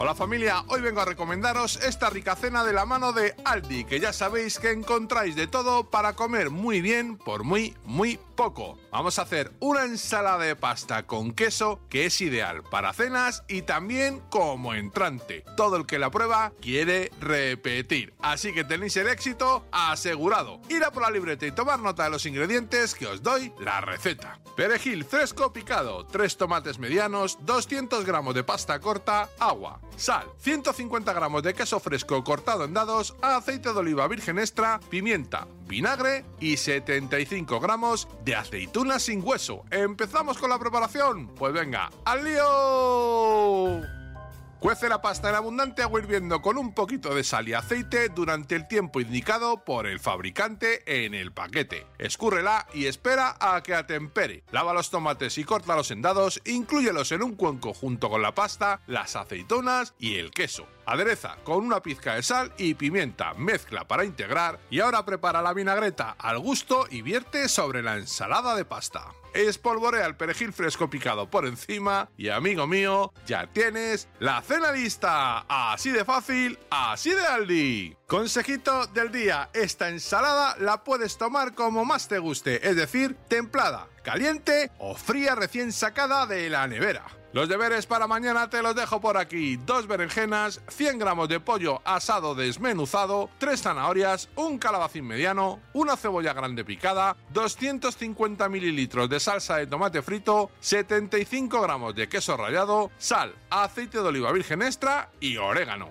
Hola familia, hoy vengo a recomendaros esta rica cena de la mano de Aldi, que ya sabéis que encontráis de todo para comer muy bien por muy, muy poco. Vamos a hacer una ensalada de pasta con queso que es ideal para cenas y también como entrante. Todo el que la prueba quiere repetir, así que tenéis el éxito asegurado. Ir a por la libreta y tomar nota de los ingredientes que os doy la receta. Perejil fresco picado, 3 tomates medianos, 200 gramos de pasta corta, agua, sal, 150 gramos de queso fresco cortado en dados, aceite de oliva virgen extra, pimienta, vinagre y 75 gramos de aceitunas sin hueso. ¿Empezamos con la preparación? Pues venga, ¡al lío! Cuece la pasta en abundante agua hirviendo con un poquito de sal y aceite durante el tiempo indicado por el fabricante en el paquete. Escúrrela y espera a que atempere. Lava los tomates y córtalos en dados, inclúyelos en un cuenco junto con la pasta, las aceitunas y el queso. Adereza con una pizca de sal y pimienta, mezcla para integrar y ahora prepara la vinagreta al gusto y vierte sobre la ensalada de pasta. Espolvorea el perejil fresco picado por encima y amigo mío, ya tienes la cena lista. Así de fácil, así de Aldi. Consejito del día, esta ensalada la puedes tomar como más te guste, es decir, templada, caliente o fría recién sacada de la nevera. Los deberes para mañana te los dejo por aquí. Dos berenjenas, 100 gramos de pollo asado desmenuzado, tres zanahorias, un calabacín mediano, una cebolla grande picada, 250 mililitros de salsa de tomate frito, 75 gramos de queso rallado, sal, aceite de oliva virgen extra y orégano.